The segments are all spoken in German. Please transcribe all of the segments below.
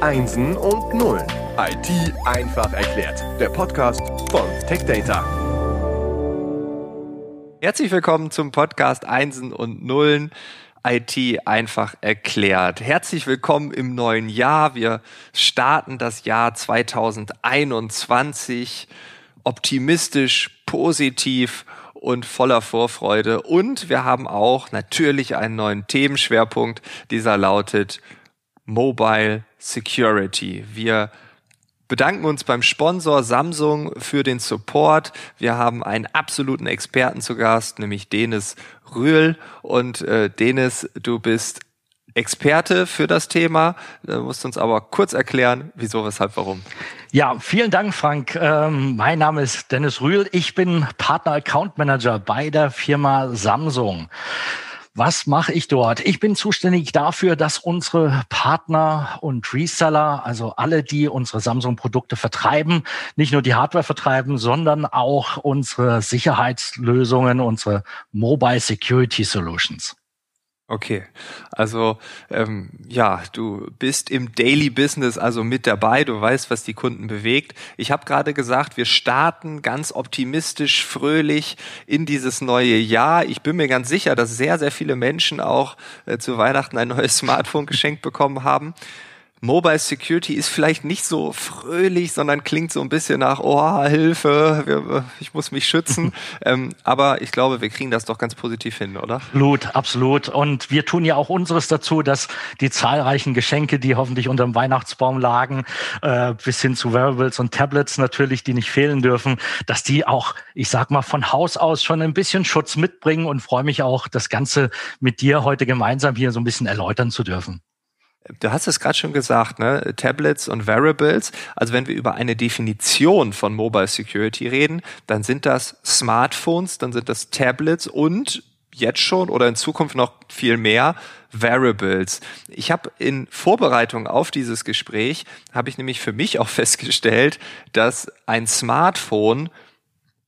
Einsen und Nullen. IT einfach erklärt. Der Podcast von TechData. Herzlich willkommen zum Podcast Einsen und Nullen. IT einfach erklärt. Herzlich willkommen im neuen Jahr. Wir starten das Jahr 2021 optimistisch, positiv und voller Vorfreude. Und wir haben auch natürlich einen neuen Themenschwerpunkt. Dieser lautet Mobile Security. Wir bedanken uns beim Sponsor Samsung für den Support. Wir haben einen absoluten Experten zu Gast, nämlich Denis Rühl. Und äh, Denis, du bist Experte für das Thema. Du musst uns aber kurz erklären, wieso, weshalb, warum. Ja, vielen Dank, Frank. Ähm, mein Name ist Dennis Rühl. Ich bin Partner Account Manager bei der Firma Samsung. Was mache ich dort? Ich bin zuständig dafür, dass unsere Partner und Reseller, also alle, die unsere Samsung-Produkte vertreiben, nicht nur die Hardware vertreiben, sondern auch unsere Sicherheitslösungen, unsere Mobile Security Solutions. Okay, also ähm, ja, du bist im Daily Business also mit dabei, du weißt, was die Kunden bewegt. Ich habe gerade gesagt, wir starten ganz optimistisch, fröhlich in dieses neue Jahr. Ich bin mir ganz sicher, dass sehr, sehr viele Menschen auch äh, zu Weihnachten ein neues Smartphone geschenkt bekommen haben. Mobile Security ist vielleicht nicht so fröhlich, sondern klingt so ein bisschen nach, oh, Hilfe, ich muss mich schützen. ähm, aber ich glaube, wir kriegen das doch ganz positiv hin, oder? Absolut, absolut. Und wir tun ja auch unseres dazu, dass die zahlreichen Geschenke, die hoffentlich unter dem Weihnachtsbaum lagen, äh, bis hin zu Wearables und Tablets natürlich, die nicht fehlen dürfen, dass die auch, ich sag mal, von Haus aus schon ein bisschen Schutz mitbringen und freue mich auch, das Ganze mit dir heute gemeinsam hier so ein bisschen erläutern zu dürfen. Du hast es gerade schon gesagt, ne? Tablets und Wearables. Also wenn wir über eine Definition von Mobile Security reden, dann sind das Smartphones, dann sind das Tablets und jetzt schon oder in Zukunft noch viel mehr Variables. Ich habe in Vorbereitung auf dieses Gespräch, habe ich nämlich für mich auch festgestellt, dass ein Smartphone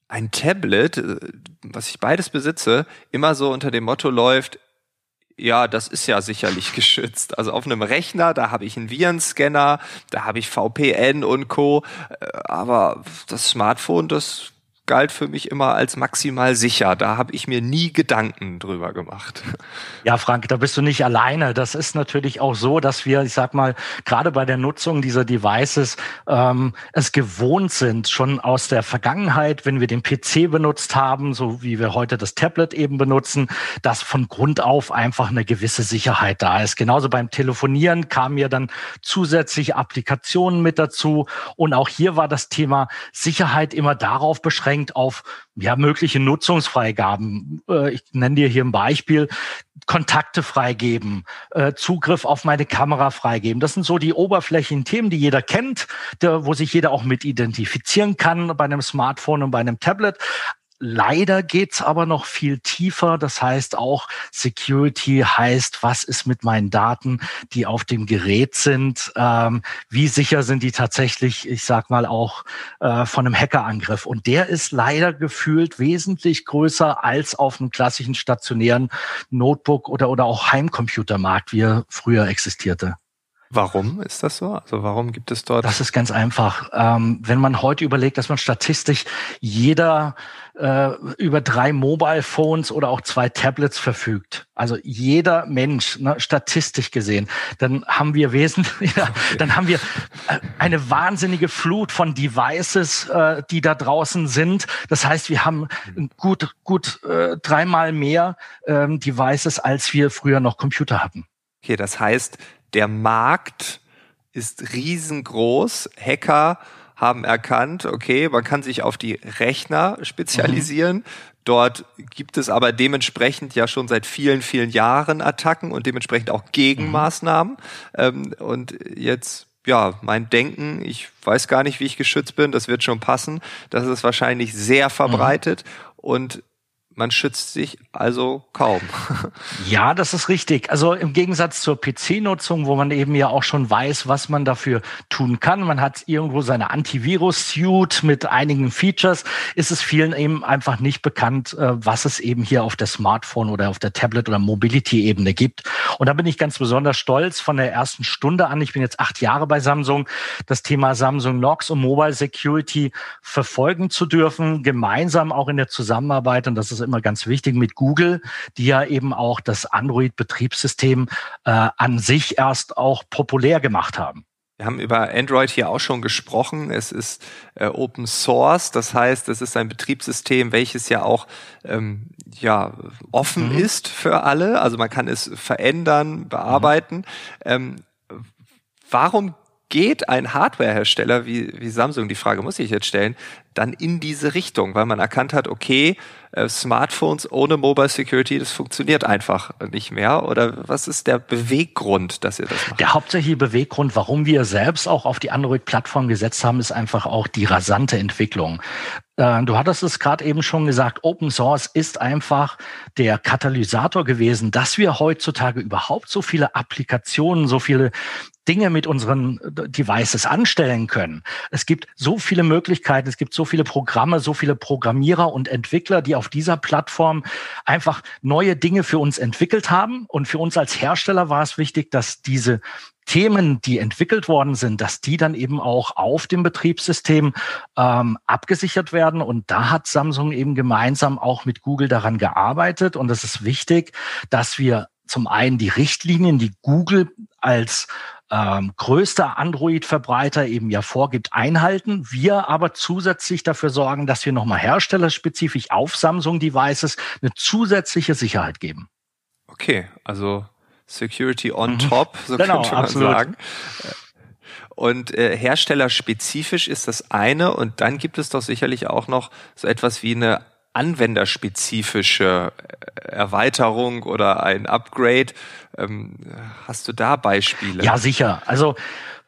ein Tablet, äh, was ich beides besitze, immer so unter dem Motto läuft, ja, das ist ja sicherlich geschützt. Also auf einem Rechner, da habe ich einen Virenscanner, da habe ich VPN und Co. Äh, aber das Smartphone, das galt für mich immer als maximal sicher. Da habe ich mir nie Gedanken drüber gemacht. Ja, Frank, da bist du nicht alleine. Das ist natürlich auch so, dass wir, ich sag mal, gerade bei der Nutzung dieser Devices ähm, es gewohnt sind, schon aus der Vergangenheit, wenn wir den PC benutzt haben, so wie wir heute das Tablet eben benutzen, dass von Grund auf einfach eine gewisse Sicherheit da ist. Genauso beim Telefonieren kamen ja dann zusätzliche Applikationen mit dazu. Und auch hier war das Thema Sicherheit immer darauf beschränkt, beschränkt auf ja, mögliche Nutzungsfreigaben. Äh, ich nenne dir hier ein Beispiel. Kontakte freigeben, äh, Zugriff auf meine Kamera freigeben. Das sind so die oberflächlichen Themen, die jeder kennt, der, wo sich jeder auch mit identifizieren kann bei einem Smartphone und bei einem Tablet. Leider geht's aber noch viel tiefer. Das heißt auch Security heißt, was ist mit meinen Daten, die auf dem Gerät sind? Ähm, wie sicher sind die tatsächlich, ich sag mal, auch äh, von einem Hackerangriff? Und der ist leider gefühlt wesentlich größer als auf einem klassischen stationären Notebook oder, oder auch Heimcomputermarkt, wie er früher existierte. Warum ist das so? Also warum gibt es dort? Das ist ganz einfach. Ähm, wenn man heute überlegt, dass man statistisch jeder äh, über drei Mobile Phones oder auch zwei Tablets verfügt, also jeder Mensch, ne, statistisch gesehen, dann haben wir wesentlich, ja, dann haben wir äh, eine wahnsinnige Flut von Devices, äh, die da draußen sind. Das heißt, wir haben gut, gut äh, dreimal mehr ähm, Devices, als wir früher noch Computer hatten. Okay, das heißt, der Markt ist riesengroß. Hacker haben erkannt, okay, man kann sich auf die Rechner spezialisieren. Mhm. Dort gibt es aber dementsprechend ja schon seit vielen, vielen Jahren Attacken und dementsprechend auch Gegenmaßnahmen. Mhm. und jetzt ja, mein Denken, ich weiß gar nicht, wie ich geschützt bin, das wird schon passen. Das ist wahrscheinlich sehr verbreitet. Mhm. Und man schützt sich also kaum. Ja, das ist richtig. Also im Gegensatz zur PC-Nutzung, wo man eben ja auch schon weiß, was man dafür tun kann. Man hat irgendwo seine Antivirus-Suite mit einigen Features. Ist es vielen eben einfach nicht bekannt, äh, was es eben hier auf der Smartphone oder auf der Tablet- oder Mobility-Ebene gibt. Und da bin ich ganz besonders stolz von der ersten Stunde an. Ich bin jetzt acht Jahre bei Samsung, das Thema Samsung Knox und Mobile Security verfolgen zu dürfen, gemeinsam auch in der Zusammenarbeit. Und das ist immer ganz wichtig mit Google, die ja eben auch das Android-Betriebssystem äh, an sich erst auch populär gemacht haben. Wir haben über Android hier auch schon gesprochen. Es ist äh, Open Source, das heißt, es ist ein Betriebssystem, welches ja auch ähm, ja offen mhm. ist für alle. Also man kann es verändern, bearbeiten. Mhm. Ähm, warum geht ein Hardwarehersteller wie, wie Samsung, die Frage muss ich jetzt stellen, dann in diese Richtung, weil man erkannt hat, okay, äh, Smartphones ohne Mobile Security, das funktioniert einfach nicht mehr? Oder was ist der Beweggrund, dass ihr das macht? Der hauptsächliche Beweggrund, warum wir selbst auch auf die Android-Plattform gesetzt haben, ist einfach auch die rasante Entwicklung. Äh, du hattest es gerade eben schon gesagt, Open Source ist einfach der Katalysator gewesen, dass wir heutzutage überhaupt so viele Applikationen, so viele Dinge mit unseren Devices anstellen können. Es gibt so viele Möglichkeiten, es gibt so viele Programme, so viele Programmierer und Entwickler, die auf dieser Plattform einfach neue Dinge für uns entwickelt haben. Und für uns als Hersteller war es wichtig, dass diese Themen, die entwickelt worden sind, dass die dann eben auch auf dem Betriebssystem ähm, abgesichert werden. Und da hat Samsung eben gemeinsam auch mit Google daran gearbeitet. Und es ist wichtig, dass wir zum einen die Richtlinien, die Google als ähm, größter Android-Verbreiter eben ja vorgibt, einhalten. Wir aber zusätzlich dafür sorgen, dass wir nochmal herstellerspezifisch auf Samsung-Devices eine zusätzliche Sicherheit geben. Okay, also Security on mhm. top, so genau, könnte man absolut. sagen. Und äh, herstellerspezifisch ist das eine und dann gibt es doch sicherlich auch noch so etwas wie eine anwenderspezifische Erweiterung oder ein Upgrade. Ähm, hast du da Beispiele? Ja, sicher. Also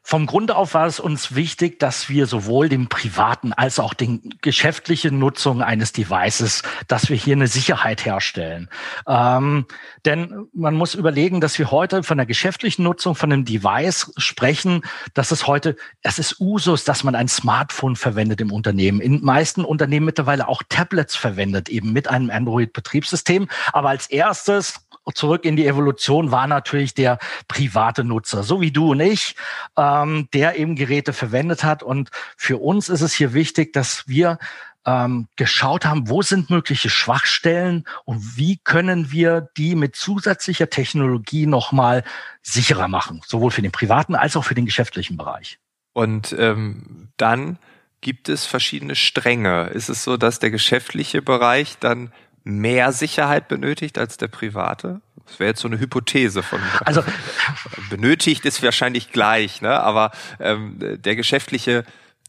vom Grunde auf war es uns wichtig, dass wir sowohl den privaten als auch den geschäftlichen Nutzung eines Devices, dass wir hier eine Sicherheit herstellen. Ähm, denn man muss überlegen, dass wir heute von der geschäftlichen Nutzung von einem Device sprechen, dass es heute, es ist Usus, dass man ein Smartphone verwendet im Unternehmen. In meisten Unternehmen mittlerweile auch Tablets verwendet, eben mit einem Android-Betriebssystem. Aber als erstes zurück in die Evolution war natürlich der private Nutzer, so wie du und ich, ähm, der eben Geräte verwendet hat. Und für uns ist es hier wichtig, dass wir ähm, geschaut haben, wo sind mögliche Schwachstellen und wie können wir die mit zusätzlicher Technologie nochmal sicherer machen, sowohl für den privaten als auch für den geschäftlichen Bereich. Und ähm, dann gibt es verschiedene Stränge. Ist es so, dass der geschäftliche Bereich dann mehr Sicherheit benötigt als der private? Das wäre jetzt so eine Hypothese von. Also benötigt ist wahrscheinlich gleich, ne? Aber ähm, der geschäftliche,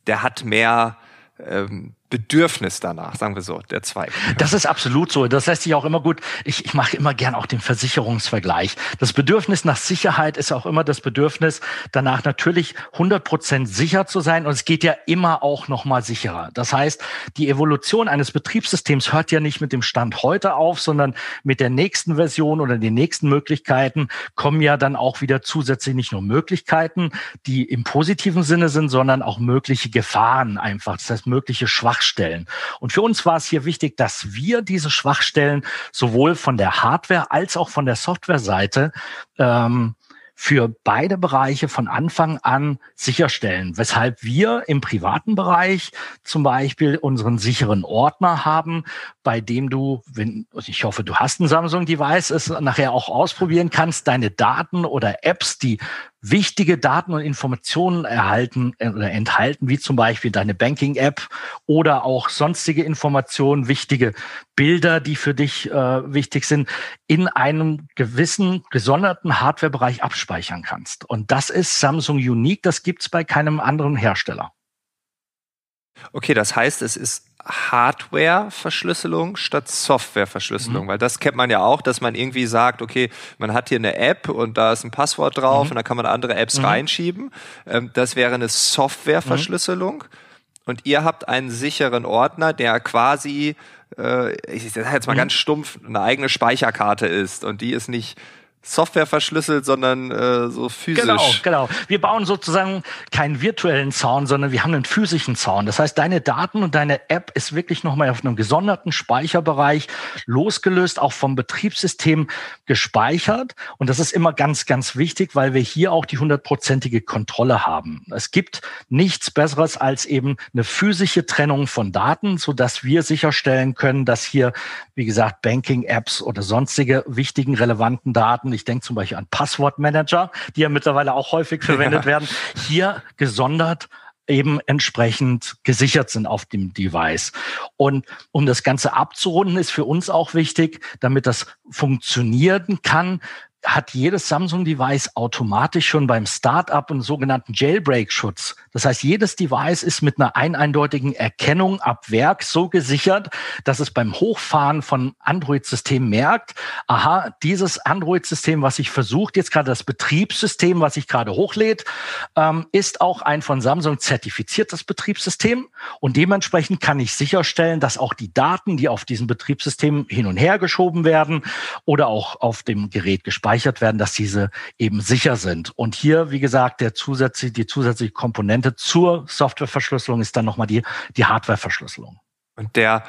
der hat mehr ähm, Bedürfnis danach, sagen wir so, der Zweig. Das ist absolut so. Das lässt sich auch immer gut. Ich, ich mache immer gern auch den Versicherungsvergleich. Das Bedürfnis nach Sicherheit ist auch immer das Bedürfnis danach natürlich 100 Prozent sicher zu sein. Und es geht ja immer auch noch mal sicherer. Das heißt, die Evolution eines Betriebssystems hört ja nicht mit dem Stand heute auf, sondern mit der nächsten Version oder den nächsten Möglichkeiten kommen ja dann auch wieder zusätzlich nicht nur Möglichkeiten, die im positiven Sinne sind, sondern auch mögliche Gefahren einfach. Das heißt, mögliche Schwachstellen Schwachstellen. Und für uns war es hier wichtig, dass wir diese Schwachstellen sowohl von der Hardware als auch von der Softwareseite ähm, für beide Bereiche von Anfang an sicherstellen, weshalb wir im privaten Bereich zum Beispiel unseren sicheren Ordner haben, bei dem du, wenn, ich hoffe, du hast ein Samsung-Device, es nachher auch ausprobieren kannst, deine Daten oder Apps, die wichtige Daten und Informationen erhalten äh, oder enthalten, wie zum Beispiel deine Banking-App oder auch sonstige Informationen, wichtige Bilder, die für dich äh, wichtig sind, in einem gewissen gesonderten Hardware-Bereich abspeichern kannst. Und das ist Samsung Unique, das gibt's bei keinem anderen Hersteller. Okay, das heißt, es ist Hardware-Verschlüsselung statt Software-Verschlüsselung, mhm. weil das kennt man ja auch, dass man irgendwie sagt, okay, man hat hier eine App und da ist ein Passwort drauf mhm. und da kann man andere Apps mhm. reinschieben. Ähm, das wäre eine Software-Verschlüsselung. Und ihr habt einen sicheren Ordner, der quasi äh, ich sage jetzt mal mhm. ganz stumpf, eine eigene Speicherkarte ist und die ist nicht Software verschlüsselt, sondern äh, so physisch. Genau, genau. Wir bauen sozusagen keinen virtuellen Zaun, sondern wir haben einen physischen Zaun. Das heißt, deine Daten und deine App ist wirklich nochmal auf einem gesonderten Speicherbereich losgelöst, auch vom Betriebssystem gespeichert. Und das ist immer ganz, ganz wichtig, weil wir hier auch die hundertprozentige Kontrolle haben. Es gibt nichts Besseres als eben eine physische Trennung von Daten, so dass wir sicherstellen können, dass hier, wie gesagt, Banking-Apps oder sonstige wichtigen, relevanten Daten ich denke zum Beispiel an Passwortmanager, die ja mittlerweile auch häufig verwendet ja. werden, hier gesondert eben entsprechend gesichert sind auf dem Device. Und um das Ganze abzurunden, ist für uns auch wichtig, damit das funktionieren kann, hat jedes Samsung-Device automatisch schon beim Startup einen sogenannten Jailbreak-Schutz. Das heißt, jedes Device ist mit einer eindeutigen Erkennung ab Werk so gesichert, dass es beim Hochfahren von Android-Systemen merkt, aha, dieses Android-System, was ich versucht, jetzt gerade das Betriebssystem, was ich gerade hochlädt, ähm, ist auch ein von Samsung zertifiziertes Betriebssystem. Und dementsprechend kann ich sicherstellen, dass auch die Daten, die auf diesem Betriebssystem hin und her geschoben werden oder auch auf dem Gerät gespeichert gespeichert werden, dass diese eben sicher sind. Und hier, wie gesagt, der zusätzliche, die zusätzliche Komponente zur Softwareverschlüsselung ist dann nochmal die, die Hardwareverschlüsselung. Und der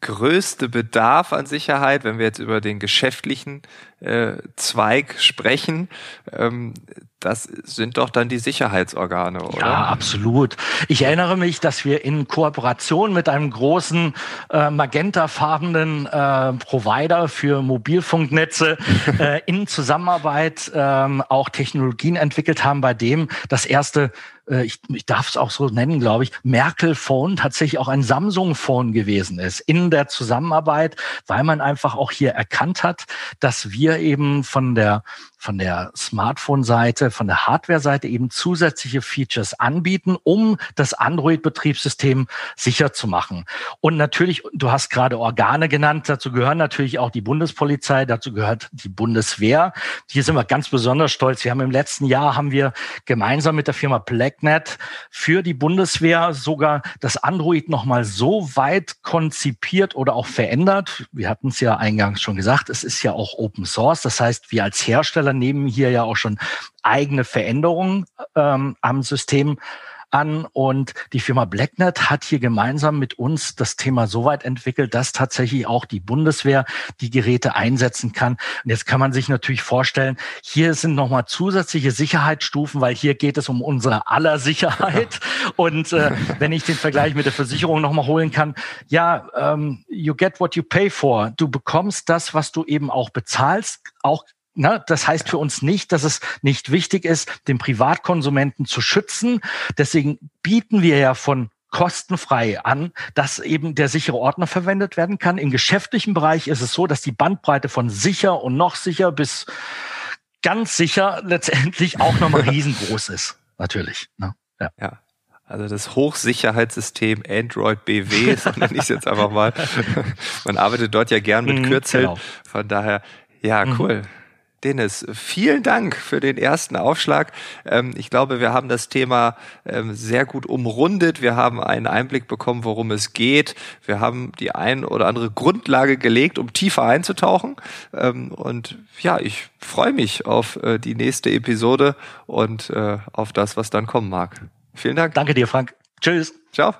größte Bedarf an Sicherheit, wenn wir jetzt über den geschäftlichen äh, Zweig sprechen, ähm, das sind doch dann die Sicherheitsorgane, oder? Ja, absolut. Ich erinnere mich, dass wir in Kooperation mit einem großen äh, magentafarbenen äh, Provider für Mobilfunknetze äh, in Zusammenarbeit äh, auch Technologien entwickelt haben, bei dem das erste äh, ich, ich darf es auch so nennen, glaube ich, Merkel-Phone tatsächlich auch ein Samsung-Phone gewesen ist in der Zusammenarbeit, weil man einfach auch hier erkannt hat, dass wir eben von der von der Smartphone-Seite, von der Hardware-Seite eben zusätzliche Features anbieten, um das Android-Betriebssystem sicher zu machen. Und natürlich, du hast gerade Organe genannt, dazu gehören natürlich auch die Bundespolizei, dazu gehört die Bundeswehr. Hier sind wir ganz besonders stolz. Wir haben im letzten Jahr haben wir gemeinsam mit der Firma BlackNet für die Bundeswehr sogar das Android nochmal so weit konzipiert oder auch verändert. Wir hatten es ja eingangs schon gesagt, es ist ja auch Open Source. Das heißt, wir als Hersteller Hersteller nehmen hier ja auch schon eigene Veränderungen ähm, am System an und die Firma Blacknet hat hier gemeinsam mit uns das Thema so weit entwickelt, dass tatsächlich auch die Bundeswehr die Geräte einsetzen kann. Und jetzt kann man sich natürlich vorstellen, hier sind nochmal zusätzliche Sicherheitsstufen, weil hier geht es um unsere aller Sicherheit. Und äh, wenn ich den Vergleich mit der Versicherung nochmal holen kann, ja, ähm, you get what you pay for. Du bekommst das, was du eben auch bezahlst, auch Ne, das heißt für uns nicht, dass es nicht wichtig ist, den Privatkonsumenten zu schützen. Deswegen bieten wir ja von kostenfrei an, dass eben der sichere Ordner verwendet werden kann. Im geschäftlichen Bereich ist es so, dass die Bandbreite von sicher und noch sicher bis ganz sicher letztendlich auch nochmal riesengroß ist. Natürlich. Ne? Ja. ja. Also das Hochsicherheitssystem Android BW, so nenne ich es jetzt einfach mal. Man arbeitet dort ja gern mit mhm, Kürzeln. Genau. Von daher, ja, mhm. cool. Mhm. Dennis, vielen Dank für den ersten Aufschlag. Ähm, ich glaube, wir haben das Thema ähm, sehr gut umrundet. Wir haben einen Einblick bekommen, worum es geht. Wir haben die ein oder andere Grundlage gelegt, um tiefer einzutauchen. Ähm, und ja, ich freue mich auf äh, die nächste Episode und äh, auf das, was dann kommen mag. Vielen Dank. Danke dir, Frank. Tschüss. Ciao.